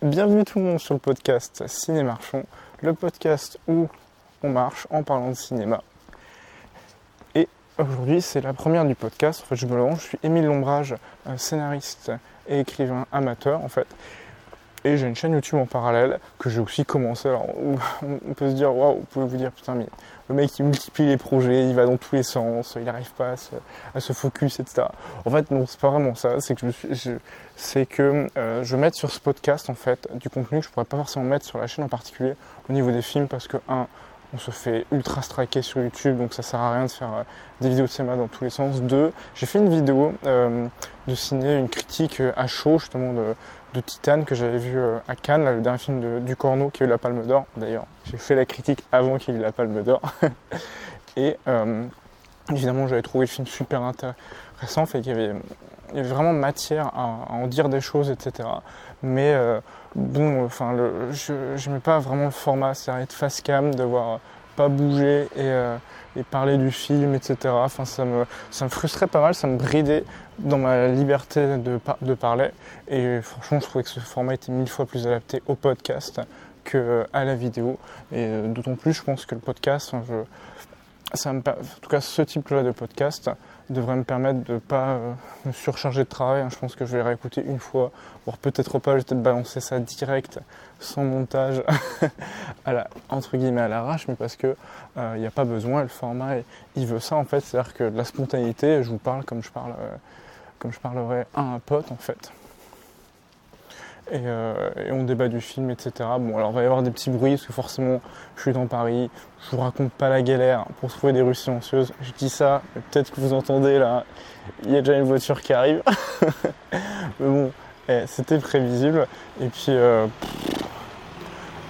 Bienvenue tout le monde sur le podcast Ciné Marchons, le podcast où on marche en parlant de cinéma. Et aujourd'hui, c'est la première du podcast. En fait, je me lance, je suis Émile Lombrage, euh, scénariste et écrivain amateur en fait. Et j'ai une chaîne YouTube en parallèle que j'ai aussi commencé. Alors, on peut se dire, waouh, vous pouvez vous dire, putain, mais le mec il multiplie les projets, il va dans tous les sens, il n'arrive pas à se, focus, etc. En fait, non, c'est pas vraiment ça. C'est que je, c'est que euh, je mets sur ce podcast en fait du contenu que je pourrais pas forcément mettre sur la chaîne en particulier au niveau des films parce que un, on se fait ultra striker sur YouTube, donc ça sert à rien de faire euh, des vidéos de cinéma dans tous les sens. Deux, j'ai fait une vidéo euh, de ciné, une critique à chaud justement de, de Titan que j'avais vu euh, à Cannes, le dernier film du Corneau qui a eu la Palme d'Or. D'ailleurs, j'ai fait la critique avant qu'il ait eu la Palme d'Or. et euh, évidemment, j'avais trouvé le film super intéressant, fait qu'il y avait, il y avait vraiment matière à, en dire des choses, etc. Mais euh, bon, enfin, je n'aimais pas vraiment le format, c'est-à-dire être face cam, devoir pas bouger et, et, parler du film, etc. Enfin, ça me, ça me frustrait pas mal, ça me bridait dans ma liberté de, de, parler. Et franchement, je trouvais que ce format était mille fois plus adapté au podcast qu'à la vidéo. Et euh, d'autant plus, je pense que le podcast, en tout cas ce type-là de podcast devrait me permettre de ne pas euh, me surcharger de travail. Hein. Je pense que je vais réécouter une fois, voire peut-être pas, je vais peut-être balancer ça direct, sans montage, à entre guillemets à l'arrache, mais parce que il euh, n'y a pas besoin, le format il veut ça en fait, c'est-à-dire que de la spontanéité, je vous parle comme je parle comme je parlerais à un pote en fait. Euh, et, on débat du film, etc. Bon, alors il va y avoir des petits bruits parce que forcément, je suis dans Paris, je vous raconte pas la galère pour trouver des rues silencieuses. Je dis ça, peut-être que vous entendez là, il y a déjà une voiture qui arrive. Mais bon, eh, c'était prévisible. Et puis, euh,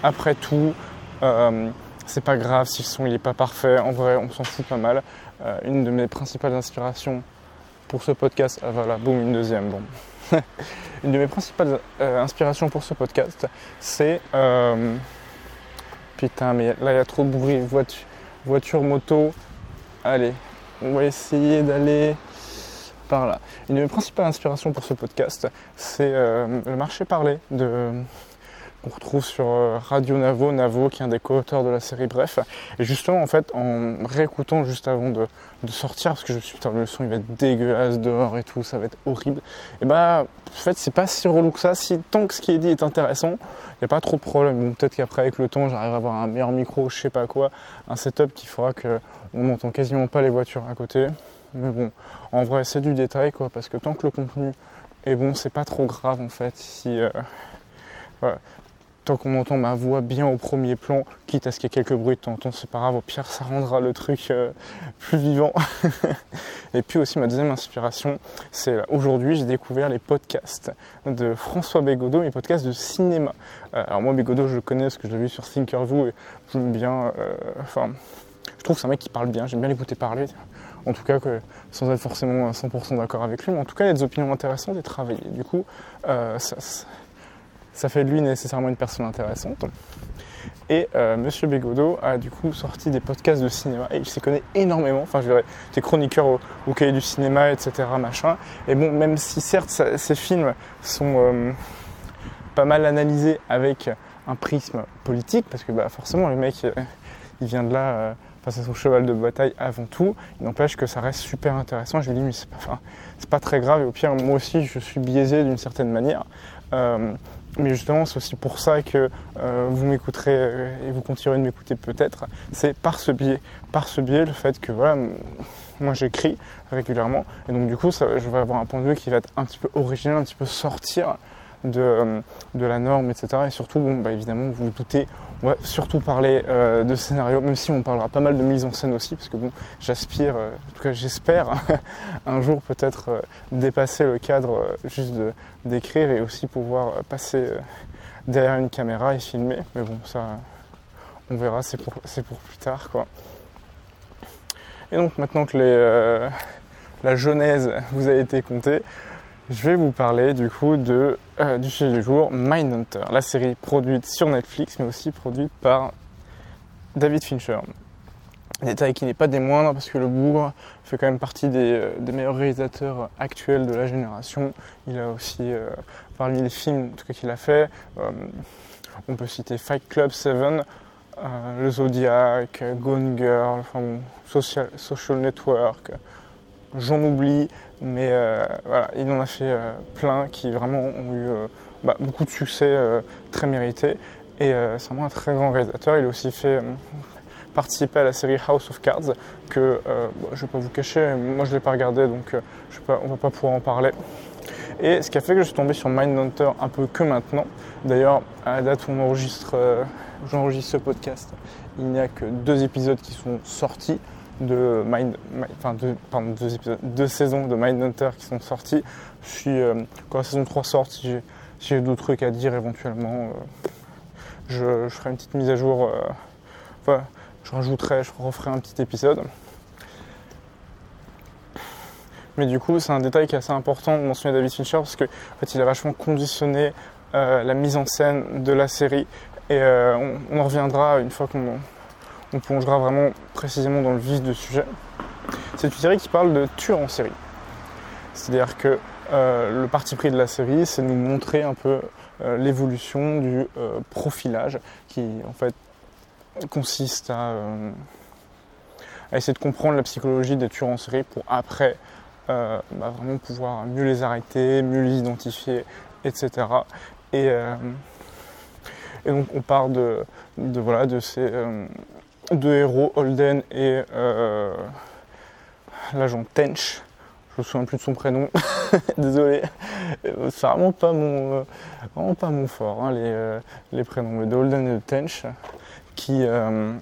après tout, euh, c'est pas grave si le son il est pas parfait. En vrai, on s'en fout pas mal. une de mes principales inspirations pour ce podcast. Ah voilà, boum, une deuxième. Bon. une de mes principales euh, inspirations pour ce podcast, c'est. Euh, putain, mais là il y a trop de bruit. Voiture, moto. Allez, on va essayer d'aller par là. Une de mes principales inspirations pour ce podcast, c'est euh, le marché parlé de qu'on retrouve sur euh, Radio Navo, Navo qui est un des co-auteurs de la série Bref. Et justement, en fait, en réécoutant juste avant de, sortir, parce que je me suis dit, putain, le son il va être dégueulasse dehors et tout, ça va être horrible. Et bah, en fait, c'est pas si relou que ça. Si tant que ce qui est dit est intéressant, il n'y a pas trop de problème. Bon, peut-être qu'après, avec le temps, j'arrive à avoir un meilleur micro, je sais pas quoi, un setup qui fera qu'on n'entend quasiment pas les voitures à côté. Mais bon, en vrai, c'est du détail, quoi, parce que tant que le contenu est bon, c'est pas trop grave en fait. Si, euh, tant qu'on entend ma voix bien au premier plan, quitte à ce qu'il y ait quelques bruits de temps en temps, c'est pas grave, au pire ça rendra le truc euh, plus vivant. et puis aussi ma deuxième inspiration, c'est euh, aujourd'hui j'ai découvert les podcasts de François Bégodeau, mes podcasts de cinéma. Euh, alors moi Bégodeau je le connais parce que je l'ai vu sur Thinkerview et j'aime bien, enfin je trouve que c'est un mec qui parle bien, j'aime bien l'écouter parler. En tout cas, sans être forcément à 100% d'accord avec lui, mais en tout cas, il y a des opinions intéressantes et travaillées. Du coup, ça, ça fait de lui nécessairement une personne intéressante. Et euh, Monsieur Bégodeau a du coup sorti des podcasts de cinéma et il s'y connaît énormément. Enfin, je dirais, des chroniqueurs au, cahier du cinéma, etc. Machin. Et bon, même si certes ces films sont euh, pas mal analysés avec un prisme politique, parce que bah, forcément le mec euh, il vient de là face à son cheval de bataille avant tout, il n'empêche que ça reste super intéressant. Je lui dis mais c'est pas, c'est pas très grave et au pire moi aussi je suis biaisé d'une certaine manière. Mais justement, c'est aussi pour ça que euh, vous m'écouterez euh, et vous continuerez de m'écouter peut-être. C'est par ce biais, par ce biais, le fait que voilà, moi j'écris régulièrement et donc du coup, je vais avoir un point de vue qui va être un petit peu original, un petit peu sortir de, euh, de la norme, etc. Et surtout, bon, bah, évidemment, vous vous doutez, on va surtout parler euh, de scénario, même si on parlera pas mal de mise en scène aussi, parce que bon, j'aspire, euh, en tout cas j'espère, un jour peut-être dépasser le cadre juste d'écrire et aussi pouvoir passer derrière une caméra et filmer. Mais bon, ça, on verra, c'est pour, pour plus tard, quoi. Et donc maintenant que les, la genèse vous a été contée, je vais vous parler du coup de, euh, du sujet du jour, Mindhunter, la série produite sur Netflix mais aussi produite par David Fincher. Détail qui n'est pas des moindres parce que le bourg fait quand même partie des, meilleurs réalisateurs actuels de la génération. Il a aussi, parmi les films qu'il a fait, on peut citer Fight Club 7, Le Zodiac, Gone Girl, Social, Social Network, j'en oublie, mais euh, voilà, il en a fait euh, plein qui vraiment ont eu euh, bah, beaucoup de succès très mérités. Et c'est vraiment un très grand réalisateur. Il a aussi fait participer à la série House of Cards, que je ne vais pas vous cacher, moi je ne l'ai pas regardé, donc on ne va pas pouvoir en parler. Et ce qui a fait que je suis tombé sur Mindhunter un peu que maintenant. D'ailleurs, à la date où on enregistre, j'enregistre ce podcast, il n'y a que deux épisodes qui sont sortis de Mind, enfin deux, deux, épisodes, deux saisons de Mindhunter qui sont sorties. Je suis, euh, quand la saison 3 sort, si j'ai, d'autres trucs à dire éventuellement, euh, je, ferai une petite mise à jour. Euh, enfin, je rajouterai, je referai un petit épisode. Mais du coup, c'est un détail qui est assez important de mentionner David Fincher parce qu'en fait, il a vachement conditionné la mise en scène de la série. Et on, on, en reviendra une fois qu'on on plongera vraiment précisément dans le vif du sujet. C'est une série qui parle de tueur en série. C'est-à-dire que euh, le parti pris de la série, c'est nous montrer un peu euh, l'évolution du euh, profilage qui en fait consiste à, essayer de comprendre la psychologie des tueurs en série pour après bah, vraiment pouvoir mieux les arrêter, mieux les identifier, etc. Et, donc on part de voilà, de ces deux héros, Holden et euh, l'agent Tench. Je me souviens plus de son prénom, désolé. C'est vraiment pas mon, vraiment pas mon fort, hein, les, les, prénoms. Mais de Holden et de Tench, qui, euh,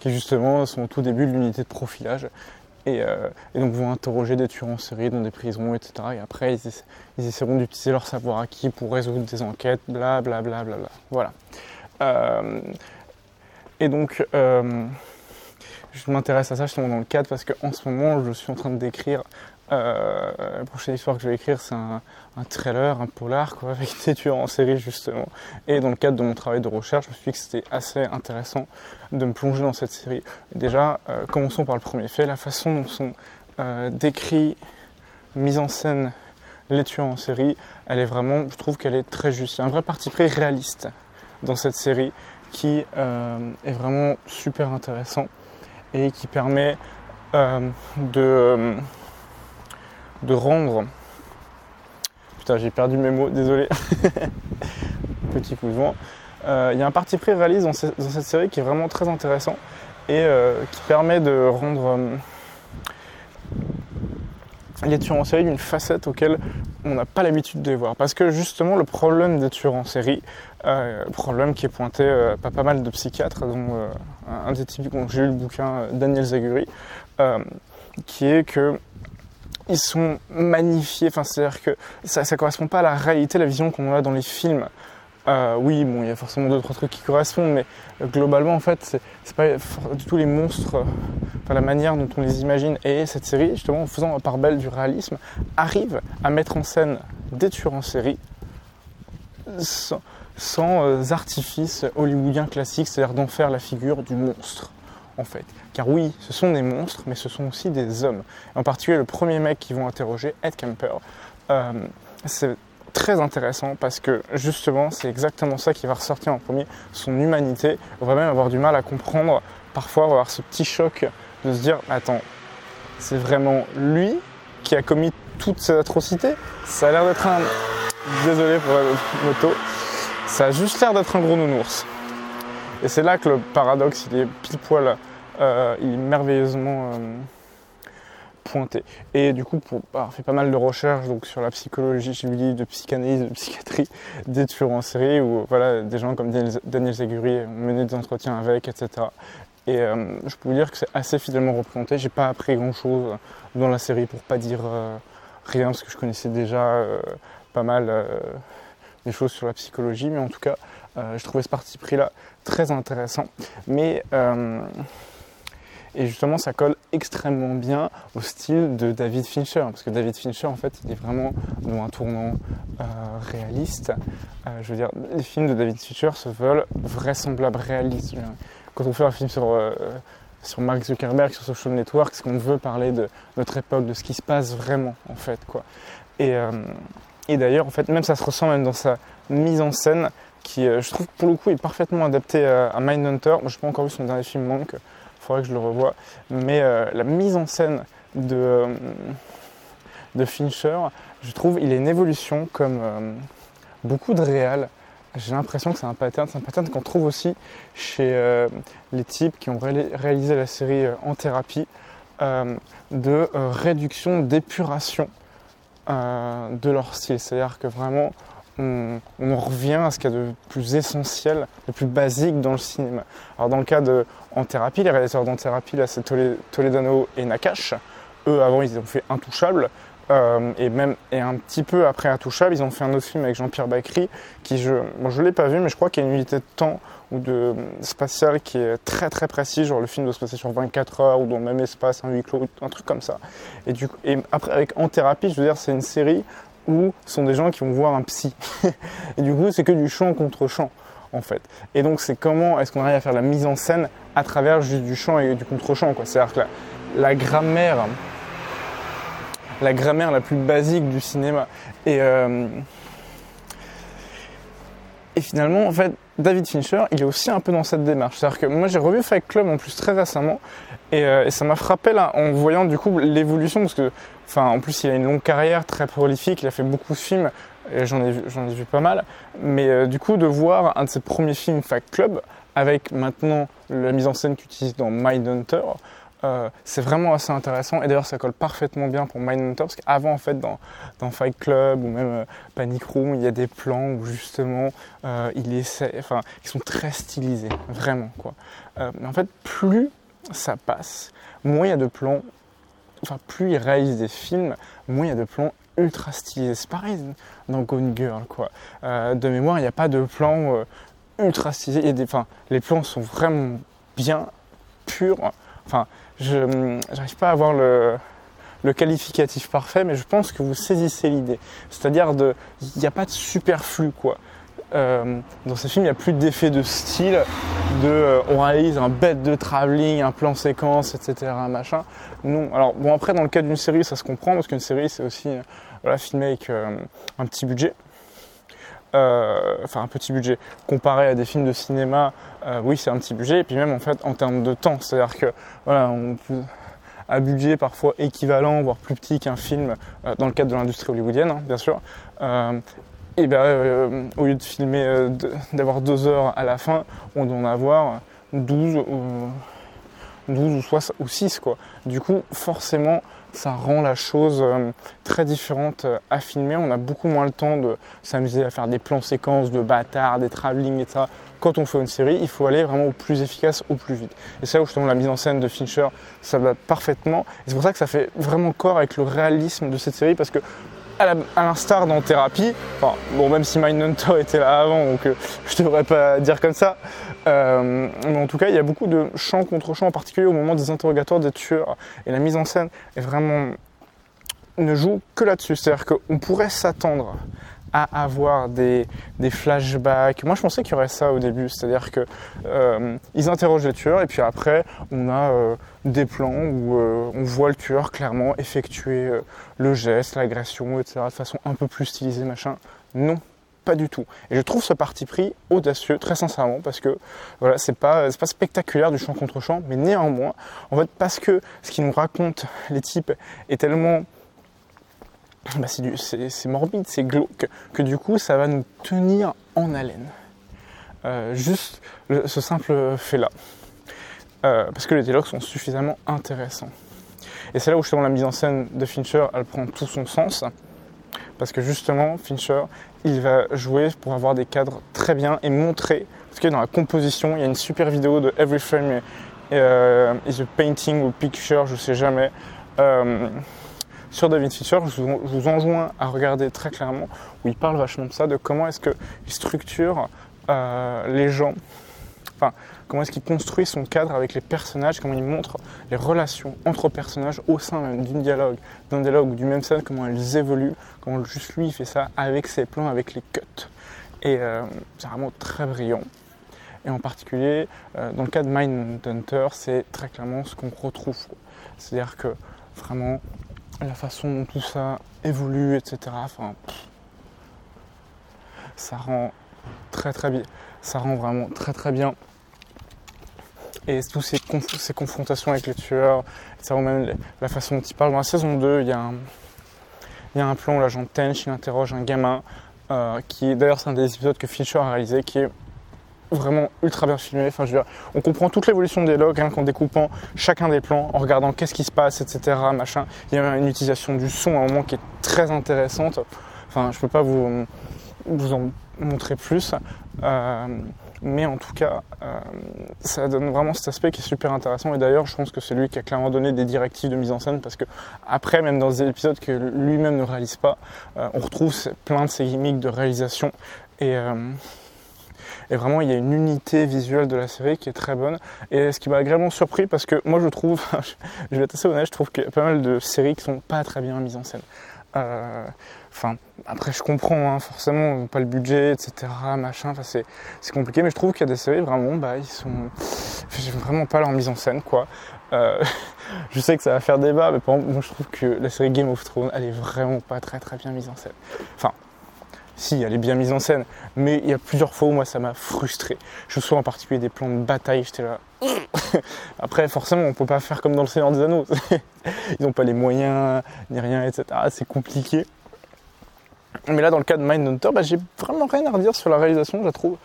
qui justement sont au tout début de l'unité de profilage. Et, euh, donc vont interroger des tueurs en série dans des prisons, etc. Et après, ils, ils essaieront d'utiliser leur savoir acquis pour résoudre des enquêtes, bla bla bla bla bla. Voilà. Et donc, euh, je m'intéresse à ça justement dans le cadre parce qu'en ce moment, je suis en train décrire. Euh, la prochaine histoire que je vais écrire, c'est un, trailer, un polar, quoi, avec des tueurs en série justement. Et dans le cadre de mon travail de recherche, je me suis dit que c'était assez intéressant de me plonger dans cette série. Déjà, euh, commençons par le premier fait, la façon dont sont décrits, mis en scène les tueurs en série, elle est vraiment, je trouve qu'elle est très juste. Il y a un vrai parti pris réaliste dans cette série qui euh, est vraiment super intéressant et qui permet euh, de, de rendre. Putain, j'ai perdu mes mots, désolé. Petit coup de vent. Euh, il y a un parti pris réaliste dans, cette série qui est vraiment très intéressant et qui permet de rendre les tueurs en série d'une facette auquel on n'a pas l'habitude de les voir. Parce que justement, le problème des tueurs en série, euh, problème qui est pointé euh, par pas mal de psychiatres, dont euh, un des types dont j'ai lu le bouquin Daniel Zaguri, qui est que ils sont magnifiés, enfin c'est-à-dire que ça ne correspond pas à la réalité, la vision qu'on a dans les films. Euh, oui, il y a forcément d'autres trucs qui correspondent, mais euh, globalement, en fait, c'est pas du tout les monstres, enfin la manière dont on les imagine. Et cette série, justement, en faisant part belle du réalisme, arrive à mettre en scène des tueurs en série sans, euh, artifice hollywoodien classique, c'est-à-dire d'en faire la figure du monstre, en fait. Car oui, ce sont des monstres, mais ce sont aussi des hommes. En particulier, le premier mec qu'ils vont interroger, Ed Kemper, c'est très intéressant parce que justement c'est exactement ça qui va ressortir en premier, son humanité. On va même avoir du mal à comprendre, parfois avoir ce petit choc de se dire attends, c'est vraiment lui qui a commis toutes ces atrocités? Ça a l'air d'être un... Désolé pour la moto. Ça a juste l'air d'être un gros nounours. Et c'est là que le paradoxe, il est pile poil, euh, il est merveilleusement... Euh, Et du coup, pour avoir fait pas mal de recherches donc, sur la psychologie, j'ai lu de psychanalyse, de psychiatrie des tueurs en série, où voilà, des gens comme Daniel Zaguri ont mené des entretiens avec, etc. Et euh, je peux vous dire que c'est assez fidèlement représenté. J'ai pas appris grand chose dans la série pour pas dire euh, rien, parce que je connaissais déjà euh, pas mal des choses sur la psychologie, mais en tout cas, je trouvais ce parti pris là très intéressant. Mais et justement, ça colle extrêmement bien au style de David Fincher, parce que David Fincher, en fait, il est vraiment dans un tournant euh, réaliste. Euh, je veux dire, les films de David Fincher se veulent vraisemblables, réalistes. Quand on fait un film sur, euh, sur Mark Zuckerberg, sur Social Network, c'est qu'on veut parler de notre époque, de ce qui se passe vraiment, en fait, quoi. Et, d'ailleurs, en fait, même ça se ressent même dans sa mise en scène, qui, je trouve, pour le coup, est parfaitement adapté à, Mindhunter. Moi, je n'ai pas encore vu son dernier film, Monk faudrait que je le revoie. Mais euh, la mise en scène de, euh, de Fincher, je trouve, il est une évolution comme euh, beaucoup de réals. J'ai l'impression que c'est un pattern, c'est un pattern qu'on trouve aussi chez les types qui ont réalisé la série En thérapie, de réduction, d'épuration de leur style. C'est-à-dire que vraiment, on, revient à ce qu'il y a de plus essentiel, de plus basique dans le cinéma. Alors dans le cas de En thérapie, les réalisateurs d'En thérapie, là c'est Toledano et Nakash. Eux avant ils ont fait Intouchable. Euh, et même et un petit peu après Intouchable, ils ont fait un autre film avec Jean-Pierre Bacry qui je moi je l'ai pas vu mais je crois qu'il y a une unité de temps ou de spatiale qui est très très précis, genre le film doit se passer sur 24 heures ou dans le même espace, un huis clos, un truc comme ça. Et du et après avec En thérapie, je veux dire c'est une série ou sont des gens qui vont voir un psy. et du coup, c'est que du chant contre chant, en fait. Et donc, c'est comment est-ce qu'on arrive à faire la mise en scène à travers juste du chant et du contre-chant, quoi. C'est-à-dire que la, grammaire, la grammaire la plus basique du cinéma. Et, euh, et finalement, en fait, David Fincher, il est aussi un peu dans cette démarche. C'est-à-dire que moi, j'ai revu Fight Club en plus très récemment, et, euh, et ça m'a frappé là en voyant du coup l'évolution, parce que Enfin, en plus, il a une longue carrière, très prolifique, il a fait beaucoup de films, j'en ai, vu, ai vu pas mal. Mais euh, du coup, de voir un de ses premiers films, Fact Club, avec maintenant la mise en scène qu'il utilise dans Mindhunter, euh, c'est vraiment assez intéressant. Et d'ailleurs, ça colle parfaitement bien pour Mindhunter, parce qu'avant, en fait, dans, Fight Club ou même euh, Panic Room, il y a des plans où justement, enfin, ils sont très stylisés, vraiment, quoi. mais en fait, plus ça passe, moins il y a de plans enfin, plus il réalise des films, moins il y a de plans ultra stylés. C'est pareil dans Gone Girl, quoi. Euh, de mémoire, il n'y a pas de plans euh, ultra stylés. des, enfin, les plans sont vraiment bien, purs. Enfin, je pas à avoir le, le qualificatif parfait, mais je pense que vous saisissez l'idée. C'est-à-dire, il n'y a pas de superflu, quoi. Euh, dans ces films, il n'y a plus d'effet de style, de euh, on réalise un bête de travelling, un plan séquence, etc. Machin. Non. Alors bon après dans le cas d'une série, ça se comprend parce qu'une série c'est aussi euh, voilà, filmé avec un petit budget. Enfin un petit budget comparé à des films de cinéma, oui c'est un petit budget et puis même en fait en termes de temps, c'est-à-dire que voilà on peut à budget parfois équivalent, voire plus petit qu'un film dans le cadre de l'industrie hollywoodienne, hein, bien sûr. Et bien, euh, au lieu de filmer, euh, d'avoir deux heures à la fin, on doit en avoir 12 ou, 12 ou, ou 6. Quoi. Du coup, forcément, ça rend la chose euh, très différente à filmer. On a beaucoup moins le temps de s'amuser à faire des plans séquences de bâtards, des travelling, etc. Quand on fait une série, il faut aller vraiment au plus efficace, au plus vite. Et c'est là où justement la mise en scène de Fincher, ça va parfaitement. C'est pour ça que ça fait vraiment corps avec le réalisme de cette série, parce que à l'instar dans Thérapie, enfin, bon, même si Mindhunter était là avant, donc euh, je devrais pas dire comme ça, euh, mais en tout cas, il y a beaucoup de chants contre chants, en particulier au moment des interrogatoires des tueurs. Et la mise en scène est vraiment ne joue que là-dessus. C'est-à-dire qu'on pourrait s'attendre à avoir des, flashbacks. Moi, je pensais qu'il y aurait ça au début, c'est-à-dire que euh, ils interrogent les tueurs et puis après, on a euh, des plans où euh, on voit le tueur clairement effectuer le geste, l'agression, etc. de façon un peu plus stylisée, machin. Non, pas du tout. Et je trouve ce parti pris audacieux, très sincèrement, parce que voilà, c'est pas, pas spectaculaire du champ contre champ, mais néanmoins, en fait, parce que ce qu'ils nous racontent les types est tellement bah, c'est morbide, c'est glauque, que du coup ça va nous tenir en haleine. Euh, juste ce simple fait-là. Euh, parce que les dialogues sont suffisamment intéressants. Et c'est là où justement la mise en scène de Fincher, elle prend tout son sens. Parce que justement, Fincher, il va jouer pour avoir des cadres très bien et montrer, parce que dans la composition, il y a une super vidéo de Every Frame euh, is a Painting ou Picture, je sais jamais sur David Fincher, je vous, enjoins à regarder très clairement, où il parle vachement de ça, de comment est-ce qu'il structure euh, les gens enfin, comment est-ce qu'il construit son cadre avec les personnages, comment il montre les relations entre personnages au sein d'une dialogue, d'un dialogue ou du même scène, comment elles évoluent, comment juste lui il fait ça avec ses plans, avec les cuts. Et euh, c'est vraiment très brillant. Et en particulier, euh, dans le cas de Mindhunter, c'est très clairement ce qu'on retrouve. C'est-à-dire que vraiment, la façon dont tout ça évolue, etc. Enfin, ça rend très très bien. Ça rend vraiment très très bien. Et tous ces, ces confrontations avec les tueurs, ça même la façon dont il parle. Dans la saison 2, il y a un, il y a un plan où l'agent Tench il interroge un gamin euh, qui d'ailleurs c'est un des épisodes que Fincher a réalisé qui est vraiment ultra bien filmé. Enfin, je veux dire, on comprend toute l'évolution des logs rien qu'en découpant chacun des plans, en regardant qu'est-ce qui se passe, etc. Machin. Il y a une utilisation du son à un moment qui est très intéressante. Enfin, je peux pas vous, vous en montrer plus. Euh, mais en tout cas, euh, ça donne vraiment cet aspect qui est super intéressant. Et d'ailleurs, je pense que c'est lui qui a clairement donné des directives de mise en scène parce que après, même dans des épisodes que lui-même ne réalise pas, euh, on retrouve plein de ces gimmicks de réalisation. Et, et vraiment, il y a une unité visuelle de la série qui est très bonne. Et ce qui m'a agréablement surpris, parce que moi, je trouve, je vais être assez honnête, je trouve qu'il y a pas mal de séries qui sont pas très bien mises en scène. Enfin, après, je comprends, hein, forcément, pas le budget, etc., c'est, compliqué, mais je trouve qu'il y a des séries, vraiment, bah, ils sont. J'aime vraiment pas leur mise en scène, quoi. Euh, je sais que ça va faire débat, mais moi, je trouve que la série Game of Thrones, elle est vraiment pas très très bien mise en scène. Enfin, si, elle est bien mise en scène, mais il y a plusieurs fois où moi ça m'a frustré. Je me souviens en particulier des plans de bataille, j'étais là. Après, forcément, on peut pas faire comme dans le Seigneur des Anneaux. Ils n'ont pas les moyens, ni rien, etc. C'est compliqué. Mais là, dans le cas de Mindhunter, bah, j'ai vraiment rien à redire sur la réalisation, je la trouve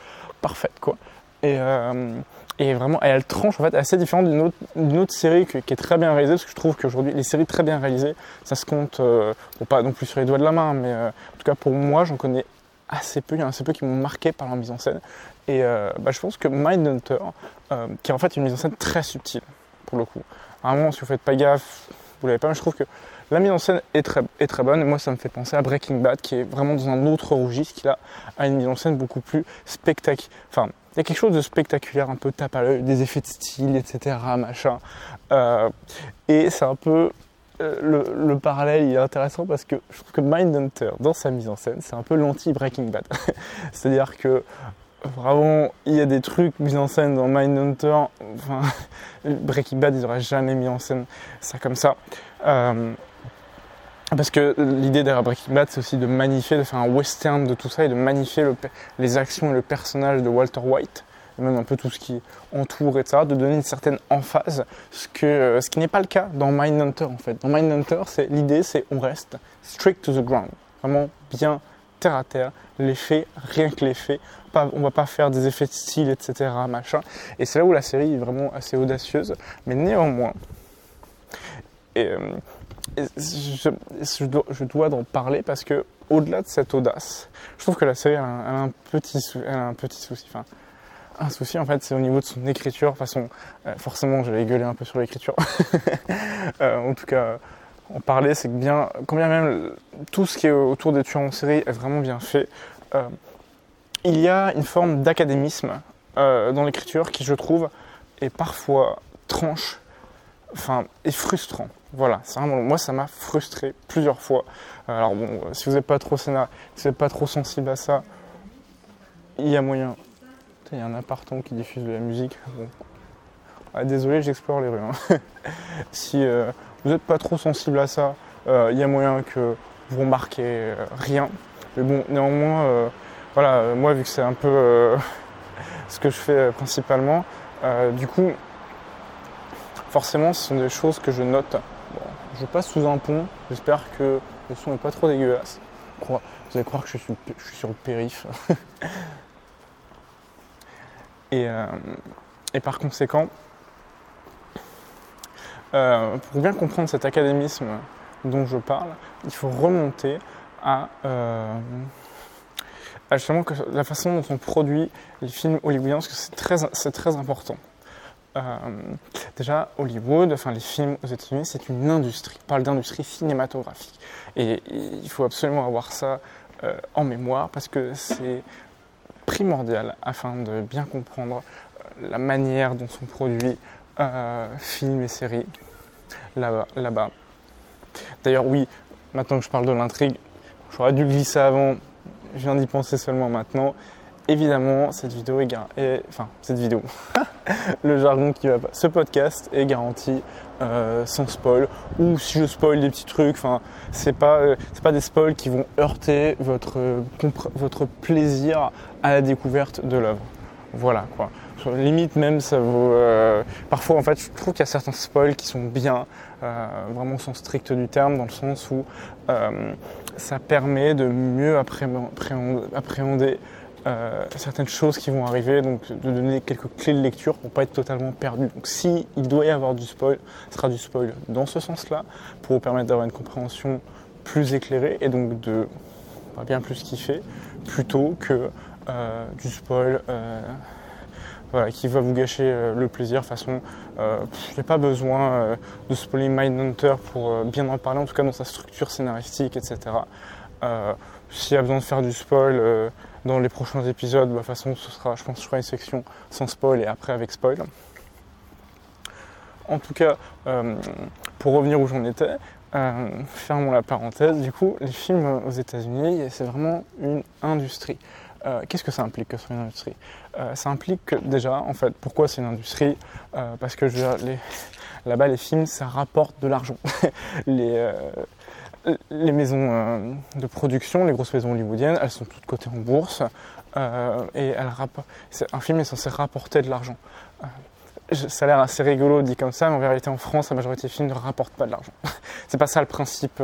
parfaite, quoi. Et, euh, et vraiment, elle tranche en fait assez différente d'une autre, série qui, est très bien réalisée, parce que je trouve qu'aujourd'hui, les séries très bien réalisées, ça se compte, euh, bon, pas non plus sur les doigts de la main, mais euh, en tout cas pour moi, j'en connais assez peu, il y en a assez peu qui m'ont marqué par leur mise en scène. Et bah, je pense que Mindhunter, qui est en fait une mise en scène très subtile, pour le coup. À un moment, si vous faites pas gaffe, vous l'avez pas, mais je trouve que la mise en scène est très, bonne. Et moi, ça me fait penser à Breaking Bad, qui est vraiment dans un autre registre, qui a, a une mise en scène beaucoup plus spectaculaire. Enfin, il y a quelque chose de spectaculaire, un peu tape à l'œil, des effets de style, etc. Machin. Euh, et c'est un peu. Euh, le, parallèle il est intéressant parce que je trouve que Mindhunter, dans sa mise en scène, c'est un peu l'anti-Breaking Bad. C'est-à-dire que vraiment, il y a des trucs mis en scène dans Mindhunter. Enfin, Breaking Bad, ils n'auraient jamais mis en scène ça comme ça. Euh, parce que l'idée derrière Breaking Bad, c'est aussi de magnifier, de faire un western de tout ça et de magnifier les actions et le personnage de Walter White, et même un peu tout ce qui entoure, etc., de donner une certaine emphase, ce, qui n'est pas le cas dans Mindhunter en fait. Dans Mindhunter, c'est, l'idée c'est on reste strict to the ground, vraiment bien terre à terre, les faits, rien que les faits, pas, on va pas faire des effets de style, etc.. Et c'est là où la série est vraiment assez audacieuse, mais néanmoins, et, euh, je, dois, en parler parce que au-delà de cette audace, je trouve que la série a un, petit, souci. Un souci en fait, c'est au niveau de son écriture. Façon, euh, forcément, j'avais gueulé un peu sur l'écriture. Euh, en tout cas, en parler, c'est que bien, combien même tout ce qui est autour des tueurs en série est vraiment bien fait. Euh, il y a une forme d'académisme dans l'écriture qui, je trouve, est parfois tranche, enfin, et frustrant. Voilà, moi ça m'a frustré plusieurs fois. Alors bon, si vous n'êtes pas trop si vous n'êtes pas trop sensible à ça, il y a moyen. Il y a un appartement qui diffuse de la musique. Ah, désolé, j'explore les rues. Hein. si euh, vous n'êtes pas trop sensible à ça, euh, il y a moyen que vous remarquez euh, rien. Mais bon, néanmoins, voilà, moi vu que c'est un peu ce que je fais principalement, du coup, forcément, ce sont des choses que je note je passe sous un pont, j'espère que le son n'est pas trop dégueulasse. Vous allez croire que je suis, sur le périph. Euh, et, par conséquent, euh, pour bien comprendre cet académisme dont je parle, il faut remonter à, euh, justement la façon dont on produit les films hollywoodiens, parce que c'est très important. Euh, déjà, Hollywood, enfin les films aux États-Unis, c'est une industrie. On parle d'industrie cinématographique. Et il faut absolument avoir ça euh, en mémoire parce que c'est primordial afin de bien comprendre euh, la manière dont sont produits films et séries là-bas. Là D'ailleurs, oui, maintenant que je parle de l'intrigue, j'aurais dû glisser avant, je viens d'y penser seulement maintenant. Évidemment, cette vidéo est, garantie. enfin cette vidéo, le jargon qui va pas, ce podcast est garanti euh, sans spoil ou si je spoil des petits trucs, enfin c'est pas euh, pas des spoils qui vont heurter votre votre plaisir à la découverte de l'œuvre. Voilà quoi. Limite même ça vaut. Euh, parfois en fait je trouve qu'il y a certains spoils qui sont bien, vraiment au sens strict du terme, dans le sens où ça permet de mieux appréhender euh, certaines choses qui vont arriver, donc de donner quelques clés de lecture pour pas être totalement perdu. Donc si il doit y avoir du spoil, ce sera du spoil dans ce sens-là, pour vous permettre d'avoir une compréhension plus éclairée et donc de bien plus kiffer, plutôt que euh, du spoil euh, qui va vous gâcher le plaisir. De toute façon, je n'ai pas besoin de spoiler Mindhunter pour bien en parler, en tout cas dans sa structure scénaristique, etc. S'il y a besoin de faire du spoil, dans les prochains épisodes, bah, de toute façon, ce sera, je pense je ferai une section sans spoil et après avec spoil. En tout cas, euh, pour revenir où j'en étais, euh, fermons la parenthèse, du coup, les films aux États-Unis, c'est vraiment une industrie. Euh, qu'est-ce que ça implique que ce soit une industrie? Ça implique que déjà, en fait, pourquoi c'est une industrie? Parce que là-bas, les films, ça rapporte de l'argent. les maisons euh, de production, les grosses maisons hollywoodiennes, elles sont toutes cotées en bourse euh, et un film est censé rapporter de l'argent. Euh, ça a l'air assez rigolo dit comme ça, mais en vérité en France, la majorité des films ne rapportent pas de l'argent. C'est pas ça le principe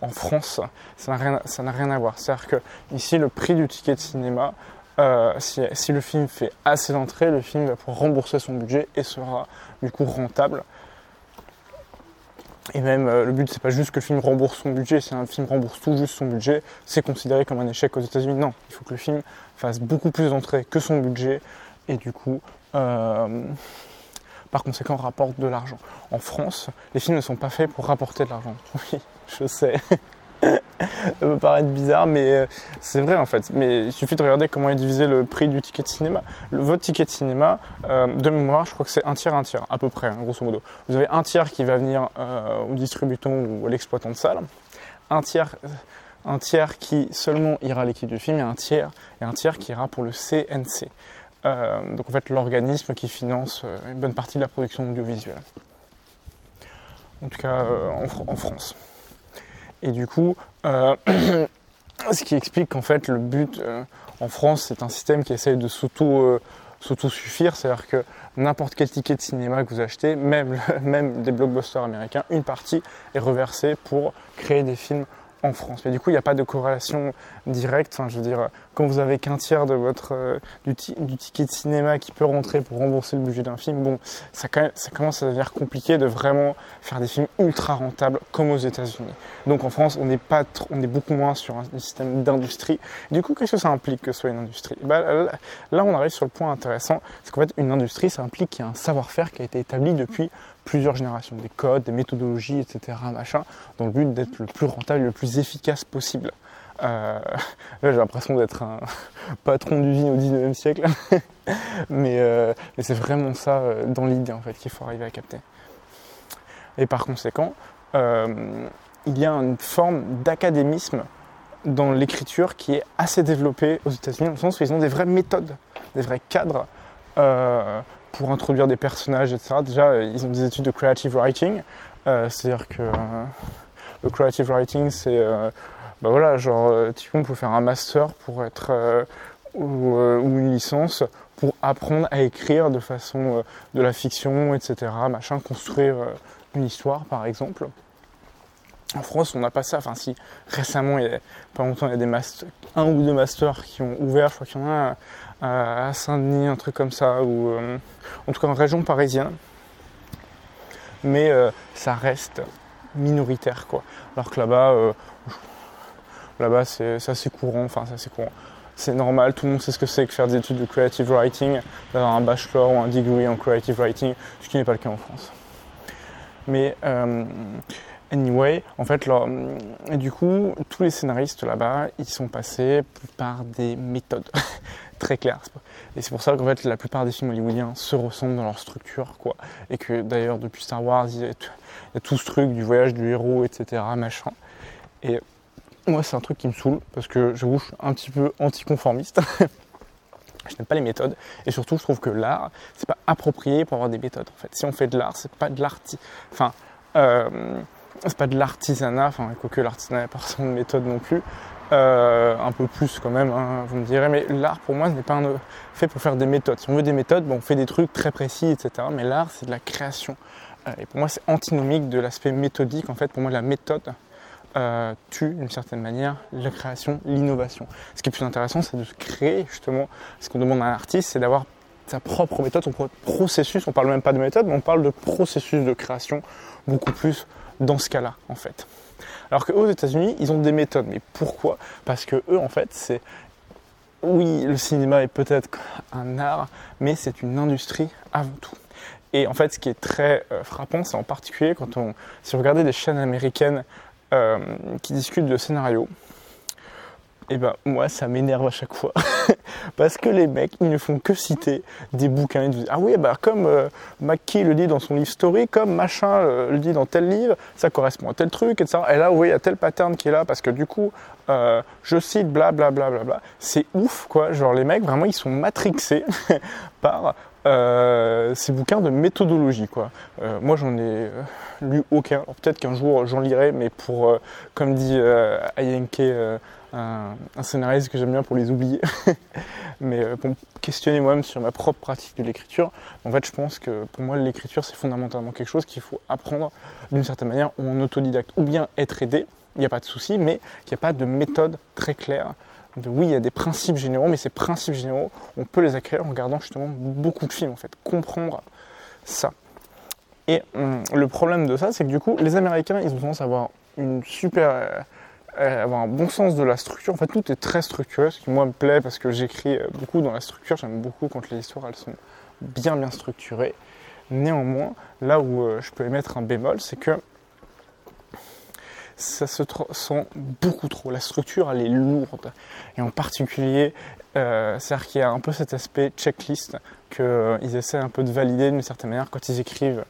en France, ça n'a rien, rien, à voir. C'est-à-dire que ici, le prix du ticket de cinéma, si, si, le film fait assez d'entrées, le film va pouvoir rembourser son budget et sera du coup rentable. Et même euh, le but c'est pas juste que le film rembourse son budget, si un film rembourse tout juste son budget, c'est considéré comme un échec aux États-Unis. Non, il faut que le film fasse beaucoup plus d'entrées que son budget et du coup, euh, par conséquent, rapporte de l'argent. En France, les films ne sont pas faits pour rapporter de l'argent. Oui, je sais. Ça peut paraître bizarre, mais euh, c'est vrai en fait. Mais il suffit de regarder comment est divisé le prix du ticket de cinéma. Le, votre ticket de cinéma, euh, de mémoire, je crois que c'est un tiers, un tiers, à peu près, hein, grosso modo. Vous avez un tiers qui va venir euh, au distributeur ou à l'exploitant de salle, un tiers, un tiers qui seulement ira à l'équipe du film, et un tiers, et un tiers qui ira pour le CNC. donc en fait, l'organisme qui finance une bonne partie de la production audiovisuelle. En tout cas, en France. Et du coup, euh, ce qui explique qu'en fait le but euh, en France, c'est un système qui essaye de euh, s'auto-suffire, c'est-à-dire que n'importe quel ticket de cinéma que vous achetez, même, même des blockbusters américains, une partie est reversée pour créer des films en France. Mais du coup, il n'y a pas de corrélation directe. Enfin, je veux dire, quand vous avez qu'un tiers de votre, euh, du, ticket de cinéma qui peut rentrer pour rembourser le budget d'un film, bon, ça, commence à devenir compliqué de vraiment faire des films ultra rentables comme aux États-Unis. Donc en France, on est, pas on est beaucoup moins sur un système d'industrie. Du coup, qu'est-ce que ça implique que ce soit une industrie? Bah, Là, on arrive sur le point intéressant. C'est qu'en fait, une industrie, ça implique qu'il y a un savoir-faire qui a été établi depuis plusieurs générations, des codes, des méthodologies, etc., machin, dans le but d'être le plus rentable, le plus efficace possible. Euh, là, j'ai l'impression d'être un patron d'usine au 19e siècle, mais, euh, mais c'est vraiment ça euh, dans l'idée en fait qu'il faut arriver à capter. Et par conséquent, il y a une forme d'académisme dans l'écriture qui est assez développée aux États-Unis, dans le sens où ils ont des vraies méthodes, des vrais cadres pour introduire des personnages, etc. Déjà, euh, ils ont des études de creative writing, euh, c'est-à-dire que euh, le creative writing, c'est, bah voilà, genre, typiquement, on peut faire un master pour être, ou, une licence pour apprendre à écrire de façon de la fiction, etc. Machin, construire une histoire, par exemple. En France, on n'a pas ça. Enfin, si récemment, il y a pas longtemps, il y a des masters, un ou deux masters qui ont ouvert. Je crois qu'il y en a à Saint-Denis, un truc comme ça, ou euh, en tout cas en région parisienne. Mais euh, ça reste minoritaire, quoi. Alors que là-bas, euh, là-bas, c'est assez courant. Enfin, c'est. C'est normal, tout le monde sait ce que c'est que faire des études de creative writing, d'avoir un bachelor ou un degree en creative writing, ce qui n'est pas le cas en France. Mais Anyway, en fait, du coup, tous les scénaristes là-bas, ils sont passés par des méthodes très claires. Et c'est pour ça qu'en fait, la plupart des films hollywoodiens se ressemblent dans leur structure, quoi. Et que d'ailleurs, depuis Star Wars, il y, a tout, ce truc du voyage du héros, etc., machin. Et moi, c'est un truc qui me saoule parce que je suis un petit peu anticonformiste. je n'aime pas les méthodes et surtout je trouve que l'art c'est pas approprié pour avoir des méthodes en fait si on fait de l'art c'est pas de l'art enfin euh, c'est pas de l'artisanat, enfin, quoique l'artisanat n'a pas forcément de méthode non plus, euh, un peu plus quand même, hein, vous me direz, mais l'art pour moi ce n'est pas un, fait pour faire des méthodes. Si on veut des méthodes, bon, on fait des trucs très précis, etc. Mais l'art c'est de la création. Euh, et pour moi c'est antinomique de l'aspect méthodique. En fait, pour moi la méthode euh, tue d'une certaine manière la création, l'innovation. Ce qui est plus intéressant, c'est de créer justement. Ce qu'on demande à un artiste, c'est d'avoir sa propre méthode, son propre processus. On parle même pas de méthode, mais on parle de processus de création beaucoup plus dans ce cas-là, en fait. Alors qu'aux États-Unis, ils ont des méthodes. Mais pourquoi? Parce que eux, en fait, c'est. Oui, le cinéma est peut-être un art, mais c'est une industrie avant tout. Et en fait, ce qui est très euh, frappant, c'est en particulier quand on. Si vous regardez des chaînes américaines euh, qui discutent de scénario, et eh ben moi ça m'énerve à chaque fois. Parce que les mecs ils ne font que citer des bouquins. Ils disent ah oui bah comme euh, McKay le dit dans son livre story comme machin euh, le dit dans tel livre ça correspond à tel truc etc et là oui il y a tel pattern qui est là parce que du coup euh, je cite bla bla bla bla bla. C'est ouf quoi. Genre les mecs vraiment ils sont matrixés par ces bouquins de méthodologie quoi. moi j'en ai lu aucun. Peut-être qu'un jour j'en lirai, mais pour, comme dit Ayenke un, scénariste que j'aime bien pour les oublier. Mais euh, pour questionner moi-même sur ma propre pratique de l'écriture, en fait, je pense que pour moi, l'écriture, c'est fondamentalement quelque chose qu'il faut apprendre d'une certaine manière en autodidacte, ou bien être aidé, il n'y a pas de souci, mais il n'y a pas de méthode très claire. Oui, il y a des principes généraux, mais ces principes généraux, on peut les acquérir en regardant justement beaucoup de films, en fait, comprendre ça. Et hum, le problème de ça, c'est que du coup, les Américains, ils ont tendance à avoir une super euh, avoir un bon sens de la structure. En fait, tout est très structuré, ce qui moi me plaît parce que j'écris euh, beaucoup dans la structure. J'aime beaucoup quand les histoires elles sont bien bien structurées. Néanmoins, là où euh, je peux émettre un bémol, c'est que ça se sent beaucoup trop. La structure, elle est lourde. Et en particulier, c'est-à-dire qu'il y a un peu cet aspect checklist qu'ils essaient un peu de valider d'une certaine manière quand ils écrivent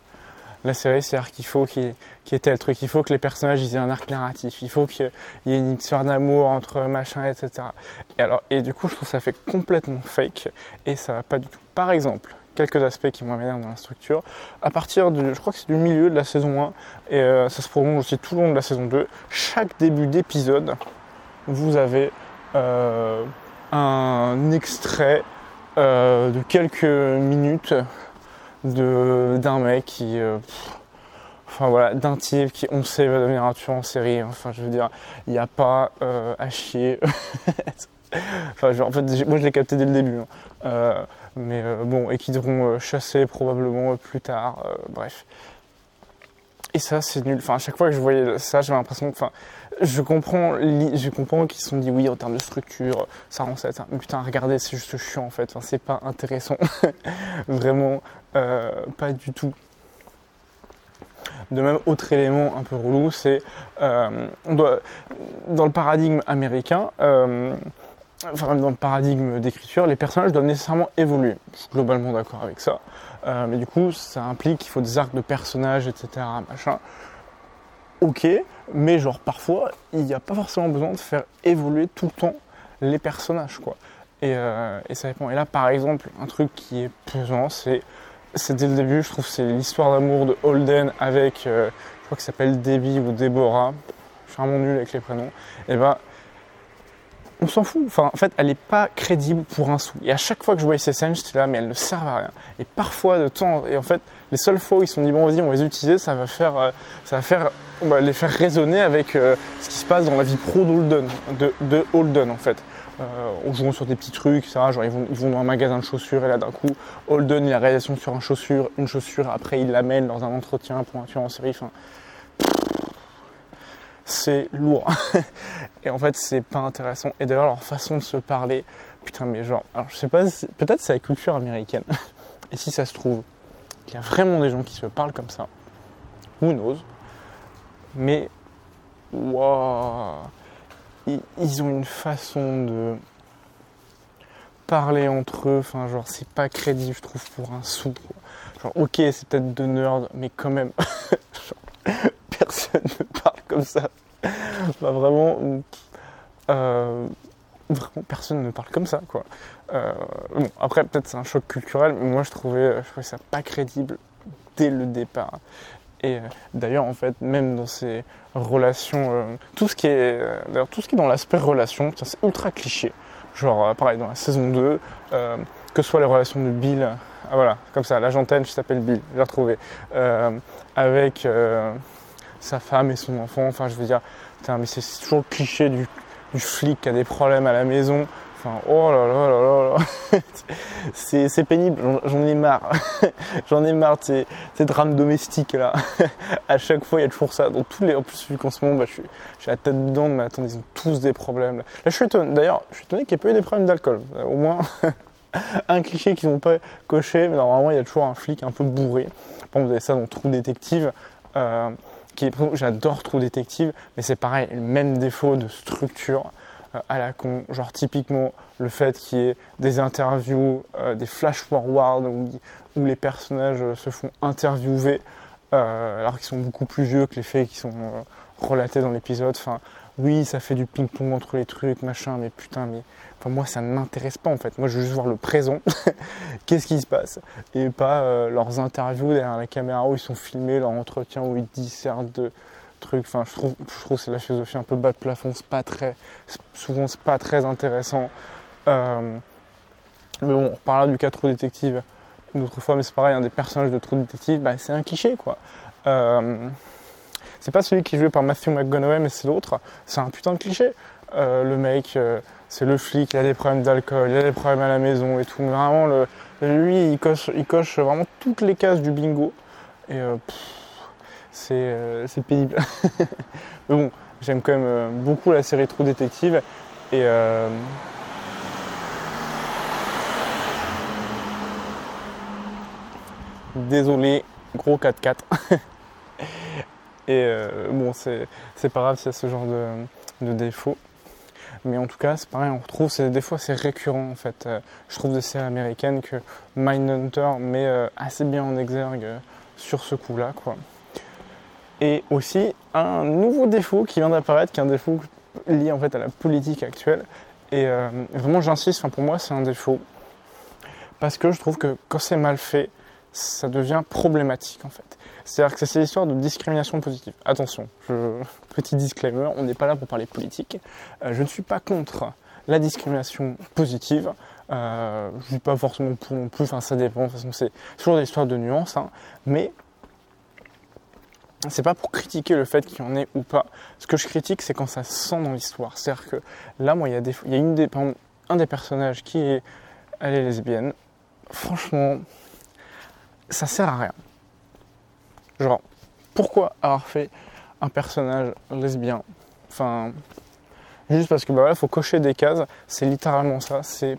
la série, c'est-à-dire qu'il faut qu'il y, ait tel truc, il faut que les personnages aient un arc narratif, il faut qu'il y ait une histoire d'amour entre machin, etc. Et, alors, et du coup, je trouve que ça fait complètement fake et ça va pas du tout. Par exemple, quelques aspects qui m'emmènent dans la structure. À partir du, je crois que c'est du milieu de la saison 1 et euh, ça se prolonge aussi tout le long de la saison 2. Chaque début d'épisode, vous avez euh, un extrait euh, de quelques minutes d'un mec qui. Enfin voilà, d'un type qui, on sait, va devenir un tueur en série. Enfin, je veux dire, il n'y a pas à chier. enfin, en fait, moi je l'ai capté dès le début. Hein. Euh, mais bon, et qui devront chasser probablement plus tard. bref. Et ça, c'est nul. Enfin, à chaque fois que je voyais ça, j'avais l'impression que. Enfin, je comprends, je comprends qu'ils se sont dit oui en termes de structure, ça rend ça. Mais putain, regardez, c'est juste chiant en fait. Enfin, c'est pas intéressant. Vraiment, euh, pas du tout. De même, autre élément un peu relou, c'est euh, dans le paradigme américain, euh, enfin dans le paradigme d'écriture, les personnages doivent nécessairement évoluer. Je suis globalement d'accord avec ça. Euh, mais du coup, ça implique qu'il faut des arcs de personnages, etc. Machin. Ok, mais genre parfois, il n'y a pas forcément besoin de faire évoluer tout le temps les personnages, quoi. Et, euh, ça dépend. Et là, par exemple, un truc qui est pesant, c'est c'est dès le début, je trouve, c'est l'histoire d'amour de Holden avec, euh, je crois qu'il s'appelle Debbie ou Deborah. Je suis vraiment nul avec les prénoms. Et ben, on s'en fout. En fait, elle n'est pas crédible pour un sou. Et à chaque fois que je voyais ces scènes, j'étais là, mais elles ne servent à rien. Et parfois, de temps, et en fait, les seules fois où ils se sont dit, bon, vas-y, on va les utiliser, ça va faire, euh, ça va faire, les faire résonner avec euh, ce qui se passe dans la vie pro d'Holden, de, de Holden, en fait. Euh, en jouant sur des petits trucs, ça, genre ils vont, ils vont, dans un magasin de chaussures et là d'un coup, Holden il a réalisation sur une chaussure, une chaussure, après il l'amène dans un entretien pour un tueur en série. C'est lourd. et en fait, c'est pas intéressant. Et d'ailleurs, leur façon de se parler, putain, mais genre, alors je sais pas, peut-être c'est la culture américaine. et si ça se trouve, il y a vraiment des gens qui se parlent comme ça. Who knows? Mais waouh, ils, ont une façon de parler entre eux, enfin genre c'est pas crédible je trouve pour un sou. Genre ok c'est peut-être de nerd, mais quand même personne ne parle comme ça. Bah, vraiment, euh, vraiment personne ne parle comme ça quoi. Euh, bon après peut-être c'est un choc culturel, mais moi je trouvais, je trouvais ça pas crédible dès le départ. Et euh, d'ailleurs, en fait, même dans ces relations, tout ce qui est, tout ce qui est dans l'aspect relation, c'est ultra cliché. Genre, pareil, dans la saison 2, que ce soit les relations de Bill, ah voilà, comme ça, l'agentaine, je s'appelle Bill, j'ai retrouvé, avec sa femme et son enfant, enfin, je veux dire, mais c'est toujours le cliché du, flic qui a des problèmes à la maison, oh là là là là là, c'est pénible, j'en ai marre. j'en ai marre de ces, drames domestiques là. à chaque fois, il y a toujours ça. Dans tous les, en plus, vu qu'en ce moment, bah, je suis, la tête dedans, mais attends, ils ont tous des problèmes. Là, je suis étonné. D'ailleurs, je suis étonné qu'il n'y ait pas eu des problèmes d'alcool. Euh, au moins, un cliché qu'ils n'ont pas coché, mais normalement, il y a toujours un flic un peu bourré. Bon, vous avez ça dans Trou Détective. Euh, J'adore Trou Détective, mais c'est pareil, le même défaut de structure à la con. Genre typiquement le fait qu'il y ait des interviews, euh, des flash forward où, où, les personnages se font interviewer euh, alors qu'ils sont beaucoup plus vieux que les faits qui sont euh, relatés dans l'épisode. Enfin, oui, ça fait du ping-pong entre les trucs, machin, mais putain, mais enfin, moi ça ne m'intéresse pas en fait. Moi je veux juste voir le présent, qu'est-ce qui se passe, et pas leurs interviews derrière la caméra où ils sont filmés, leur entretien où ils dissertent de truc. Enfin, je trouve, je trouve c'est la philosophie un peu bas de plafond. C'est pas très, souvent c'est pas très intéressant. Euh, mais bon, on reparlera du cas Trou Détective une autre fois, mais c'est pareil, un des personnages de Trou Détective, bah, c'est un cliché quoi. Euh, c'est pas celui qui est joué par Matthew McConaughey, mais c'est l'autre. C'est un putain de cliché. Euh, le mec, c'est le flic, il a des problèmes d'alcool, il a des problèmes à la maison et tout. Vraiment, lui, il coche, il coche vraiment toutes les cases du bingo. Et euh, c'est pénible. Mais bon, j'aime quand même euh, beaucoup la série True Détective. Et euh, désolé, gros 4-4. et bon, c'est pas grave s'il y a ce genre de, de défauts. Mais en tout cas, c'est pareil, on retrouve, des fois c'est récurrent en fait. je trouve des séries américaines que Mindhunter met assez bien en exergue sur ce coup-là, quoi. Et aussi un nouveau défaut qui vient d'apparaître, qui est un défaut lié en fait à la politique actuelle. Et euh, vraiment j'insiste, pour moi c'est un défaut. Parce que je trouve que quand c'est mal fait, ça devient problématique en fait. C'est-à-dire que c'est l'histoire de discrimination positive. Attention, petit disclaimer, on n'est pas là pour parler politique. Euh, je ne suis pas contre la discrimination positive. Euh, je ne suis pas forcément pour non plus, enfin ça dépend, de toute façon c'est toujours des histoires de nuances, hein. mais c'est pas pour critiquer le fait qu'il y en ait ou pas. Ce que je critique, c'est quand ça sent dans l'histoire. C'est-à-dire que là, moi, il y a, des, il y a une des, un des personnages qui est, elle est lesbienne. Franchement, ça sert à rien. Genre, pourquoi avoir fait un personnage lesbien? Enfin, juste parce que bah voilà, faut cocher des cases. C'est littéralement ça. C'est.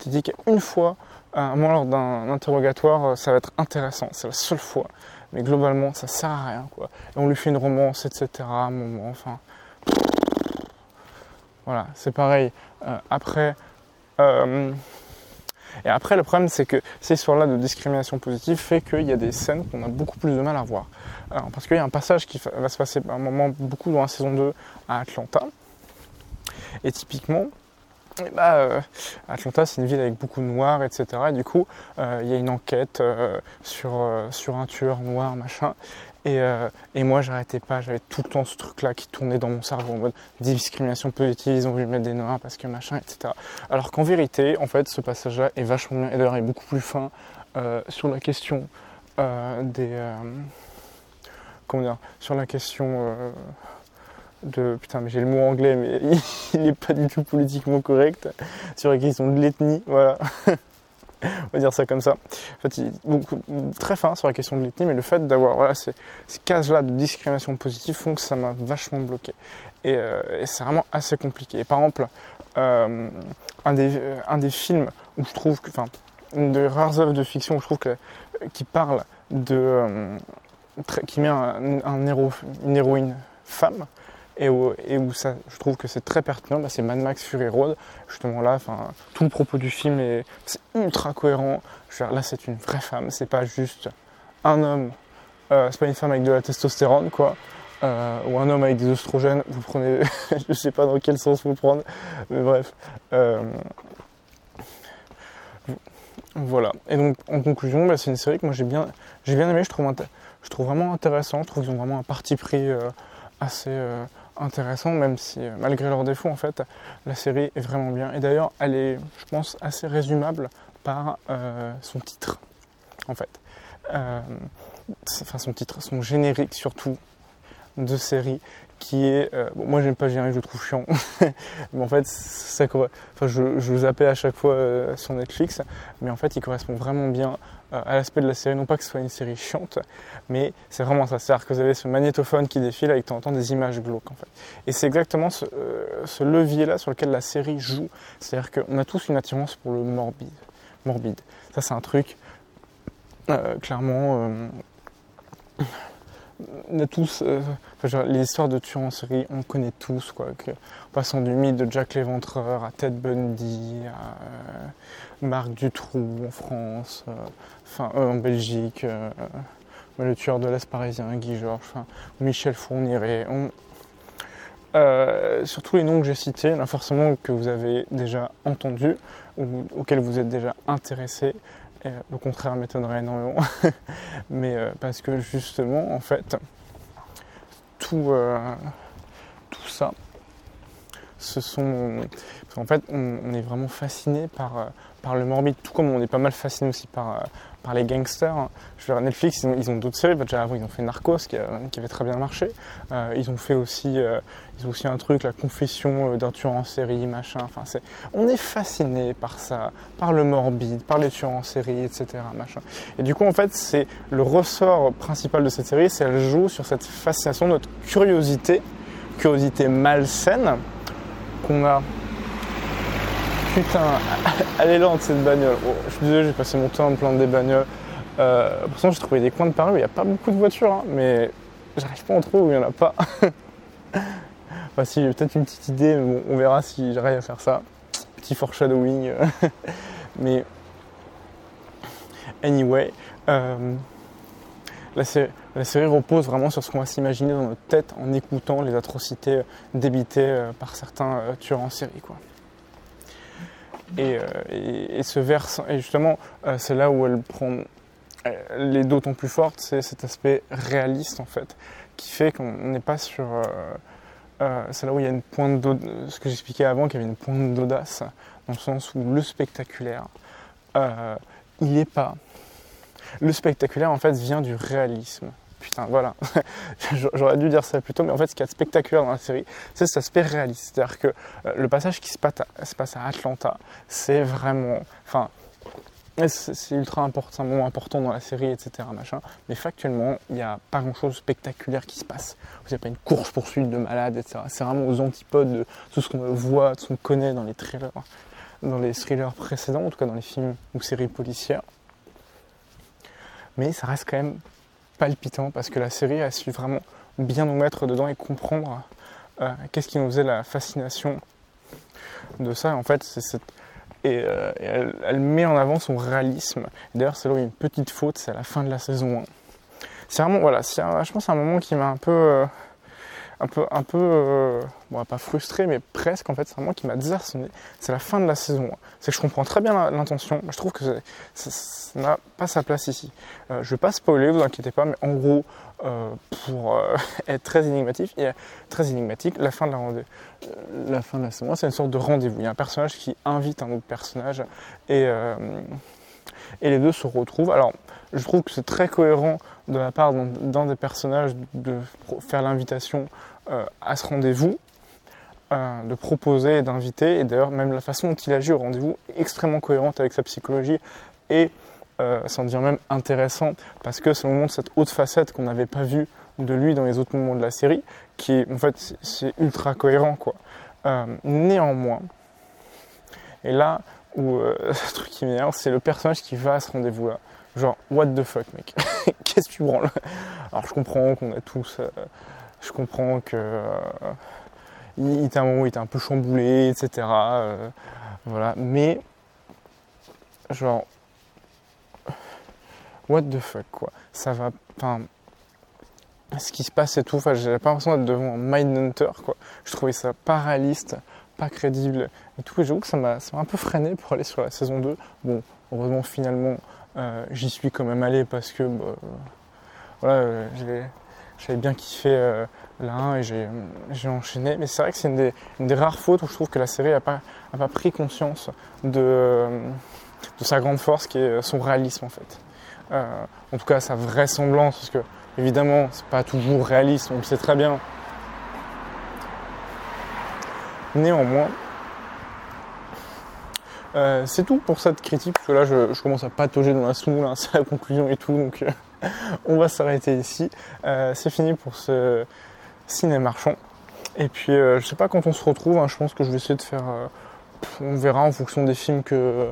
Tu dis qu'une fois, à un moment lors d'un interrogatoire, ça va être intéressant. C'est la seule fois mais globalement ça sert à rien quoi. Et on lui fait une romance, etc. Un moment, enfin. Voilà, c'est pareil. Euh, après. Euh, et après, le problème, c'est que ces histoires-là de discrimination positive fait qu'il y a des scènes qu'on a beaucoup plus de mal à voir. Alors, parce qu'il y a un passage qui va se passer un moment beaucoup dans la saison 2 à Atlanta. Et typiquement, bah, Atlanta, c'est une ville avec beaucoup de noirs, etc. Et du coup, euh, il y a une enquête euh, sur, sur un tueur noir, machin. Et, et moi, j'arrêtais pas, j'avais tout le temps ce truc-là qui tournait dans mon cerveau en mode discrimination positive, ils ont voulu mettre des noirs parce que machin, etc. Alors qu'en vérité, en fait, ce passage-là est vachement bien, et d'ailleurs, est beaucoup plus fin sur la question des. comment dire Sur la question de putain mais j'ai le mot anglais mais il n'est pas du tout politiquement correct sur la question de l'ethnie voilà on va dire ça comme ça. En fait très fin sur la question de l'ethnie mais le fait d'avoir voilà, ces, cases là de discrimination positive font que ça m'a vachement bloqué. Et, euh, c'est vraiment assez compliqué. Par exemple euh, un, des, un des films où je trouve enfin une des rares œuvres de fiction où je trouve que qui parle de euh, qui met un, héros, une héroïne femme et où, ça, je trouve que c'est très pertinent, bah, c'est Mad Max Fury Road. Justement là, tout le propos du film est, ultra cohérent. là, c'est une vraie femme, c'est pas juste un homme, euh, c'est pas une femme avec de la testostérone, quoi. Euh, ou un homme avec des oestrogènes, vous prenez, je sais pas dans quel sens vous prendre, mais bref. Euh, voilà. Et donc, en conclusion, bah, c'est une série que moi j'ai bien, j'ai bien aimé. Je trouve, je trouve vraiment intéressant. Je trouve qu'ils ont vraiment un parti pris assez euh, intéressant, même si, euh, malgré leurs défauts, en fait, la série est vraiment bien. Et d'ailleurs, elle est, je pense, assez résumable par son titre, en fait. enfin, son titre, son générique surtout de série qui est. Euh, bon, moi, j'aime pas gérer, je le trouve chiant. mais en fait, ça, enfin, je, je zappais à chaque fois euh, sur Netflix, mais en fait, il correspond vraiment bien euh, à l'aspect de la série. Non pas que ce soit une série chiante, mais c'est vraiment ça. C'est-à-dire que vous avez ce magnétophone qui défile avec de temps des images glauques, en fait. Et c'est exactement ce, ce levier-là sur lequel la série joue. C'est-à-dire qu'on a tous une attirance pour le morbide. morbide. Ça, c'est un truc, clairement on euh, les histoires de tueurs en série, on connaît tous, quoi. Passant du mythe de Jack l'Éventreur à Ted Bundy, à euh, Marc Dutroux en France, euh, en Belgique, le tueur de l'Est parisien, Guy Georges, Michel Fourniret. sur tous les noms que j'ai cités, forcément que vous avez déjà entendu ou auxquels vous êtes déjà intéressé, au contraire m'étonnerait énormément. Mais euh, parce que justement, en fait, tout, euh, ça, ce sont. En fait, on, est vraiment fasciné par, euh, par le morbide, tout comme on est pas mal fasciné aussi par, par les gangsters. Hein. Je veux dire, Netflix, ils ont, d'autres séries. Déjà avant, ils ont fait Narcos, qui, qui avait très bien marché. Euh, ils ont fait aussi, euh, ils ont aussi un truc, la confession euh, d'un tueur en série, machin. Enfin, c'est, on est fasciné par ça, par le morbide, par les tueurs en série, etc. Machin. Et du coup, en fait, c'est le ressort principal de cette série, c'est elle joue sur cette fascination, notre curiosité, curiosité malsaine qu'on a putain, elle est lente cette bagnole. Oh, je suis désolé, j'ai passé mon temps à me plaindre des bagnoles. Euh, pourtant, j'ai trouvé des coins de Paris où il n'y a pas beaucoup de voitures, hein, mais j'arrive pas en trouver où il n'y en a pas. enfin, si, j'ai peut-être une petite idée, mais bon, on verra si j'arrive à faire ça. Petit foreshadowing. mais, anyway, euh, la, série, la, série, repose vraiment sur ce qu'on va s'imaginer dans notre tête en écoutant les atrocités débitées euh, par certains tueurs en série, quoi. Euh, et, ce versant, et justement, euh, c'est là où elle prend euh, les d'autant plus forte, c'est cet aspect réaliste en fait, qui fait qu'on n'est pas sur. c'est là où il y a une pointe d'audace, ce que j'expliquais avant, qu'il y avait une pointe d'audace, dans le sens où le spectaculaire, il n'est pas. Le spectaculaire en fait vient du réalisme putain, voilà, j'aurais dû dire ça plus tôt, mais en fait, ce qui est spectaculaire dans la série, c'est cet aspect réaliste. C'est-à-dire que euh, le passage qui se passe à, Atlanta, c'est vraiment. Enfin, c'est ultra important, un moment important dans la série, etc. Machin. Mais factuellement, il n'y a pas grand-chose de spectaculaire qui se passe. Vous n'avez pas une course-poursuite de malades, etc. C'est vraiment aux antipodes de tout ce qu'on voit, tout ce qu'on connaît dans les thrillers, dans les thrillers précédents, en tout cas dans les films ou séries policières. Mais ça reste quand même palpitant parce que la série a su vraiment bien nous mettre dedans et comprendre euh, qu'est-ce qui nous faisait la fascination de ça. En fait, c'est cette... et, euh, elle, met en avant son réalisme. D'ailleurs, c'est là où il y a une petite faute, c'est à la fin de la saison 1. C'est vraiment, voilà, je pense, c'est un moment qui m'a un peu, euh, un peu, bon, pas frustré, mais presque. En fait, c'est un moment qui m'a désarçonné. C'est la fin de la saison 1. C'est que je comprends très bien l'intention. Je trouve que ça n'a pas sa place ici. Euh, je vais pas spoiler, vous inquiétez pas, mais en gros, euh, pour euh, être très énigmatique, très énigmatique, la fin de la, la fin de la saison, c'est une sorte de rendez-vous. Il y a un personnage qui invite un autre personnage et, et les deux se retrouvent. Alors, je trouve que c'est très cohérent de la part d'un des personnages de faire l'invitation à ce rendez-vous, de proposer et d'inviter, et d'ailleurs même la façon dont il agit au rendez-vous est extrêmement cohérente avec sa psychologie et euh, sans dire même intéressant, parce que ça montre cette haute facette qu'on n'avait pas vue de lui dans les autres moments de la série, qui en fait c'est ultra cohérent quoi. Euh, néanmoins, et là où euh, truc qui m'énerve, c'est le personnage qui va à ce rendez-vous là. Genre, what the fuck, mec? Qu'est-ce que tu branles? Alors, je comprends qu'on a tous. Je comprends que. Euh, il, était un il était un peu chamboulé, etc. Euh, voilà. Mais. Genre. What the fuck, quoi. Ça va. Enfin. Ce qui se passe et tout. Enfin, j'ai pas l'impression d'être devant un Mindhunter, quoi. Je trouvais ça pas réaliste, pas crédible et tout. Et j'avoue que ça m'a un peu freiné pour aller sur la saison 2. Bon, heureusement, finalement euh, j'y suis quand même allé parce que bah, voilà, euh, j'avais bien kiffé euh, la 1 et j'ai enchaîné. Mais c'est vrai que c'est une, des, rares fautes où je trouve que la série n'a pas, pris conscience de, de, sa grande force qui est son réalisme en fait. en tout cas sa vraisemblance, parce que évidemment c'est pas toujours réaliste, on le sait très bien. Néanmoins, euh, c'est tout pour cette critique, parce que là je, commence à patauger dans la snoule, hein, c'est la conclusion et tout, donc euh, on va s'arrêter ici. Euh, c'est fini pour ce ciné marchand. Et puis je sais pas quand on se retrouve, hein, je pense que je vais essayer de faire. on verra en fonction des films que,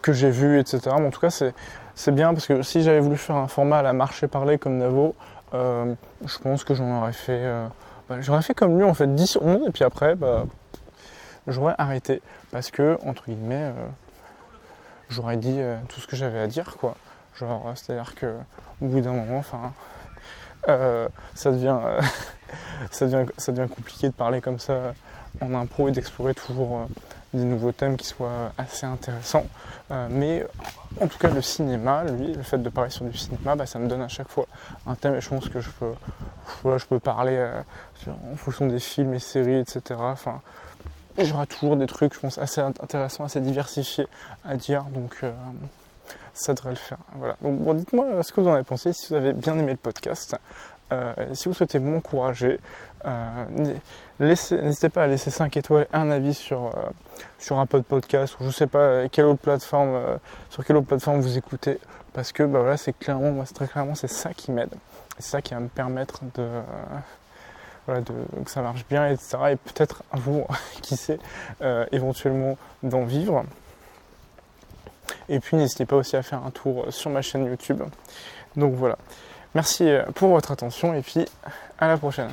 que j'ai vus, etc. Mais en tout cas c'est bien parce que si j'avais voulu faire un format à la marché parler comme Navo, je pense que j'en aurais fait. Bah, j'aurais fait comme lui en fait 10 11 et puis après bah, j'aurais arrêté parce que, entre guillemets, euh, j'aurais dit euh, tout ce que j'avais à dire, quoi. Genre, euh, c'est-à-dire que au bout d'un moment, enfin, ça, devient, ça, devient, ça devient compliqué de parler comme ça en impro et d'explorer toujours des nouveaux thèmes qui soient assez intéressants. mais en tout cas, le cinéma, lui, le fait de parler sur du cinéma, bah, ça me donne à chaque fois un thème et je pense que je peux, je peux parler en fonction des films et séries, etc. Enfin, j'aurai toujours des trucs, je pense, assez intéressants, assez diversifiés à dire. Donc, euh, ça devrait le faire. Voilà. Donc, bon, dites-moi euh, ce que vous en avez pensé, si vous avez bien aimé le podcast. Euh, si vous souhaitez m'encourager, n'hésitez pas à laisser 5 étoiles un avis sur, sur un pod podcast ou je sais pas quelle autre plateforme, sur quelle autre plateforme vous écoutez. Parce que bah, voilà, c'est clairement, moi, très clairement, c'est ça qui m'aide. C'est ça qui va me permettre de, voilà, que ça marche bien, etc. Et peut-être un jour, qui sait, euh, éventuellement d'en vivre. Et puis n'hésitez pas aussi à faire un tour sur ma chaîne YouTube. Donc voilà. Merci pour votre attention et puis à la prochaine.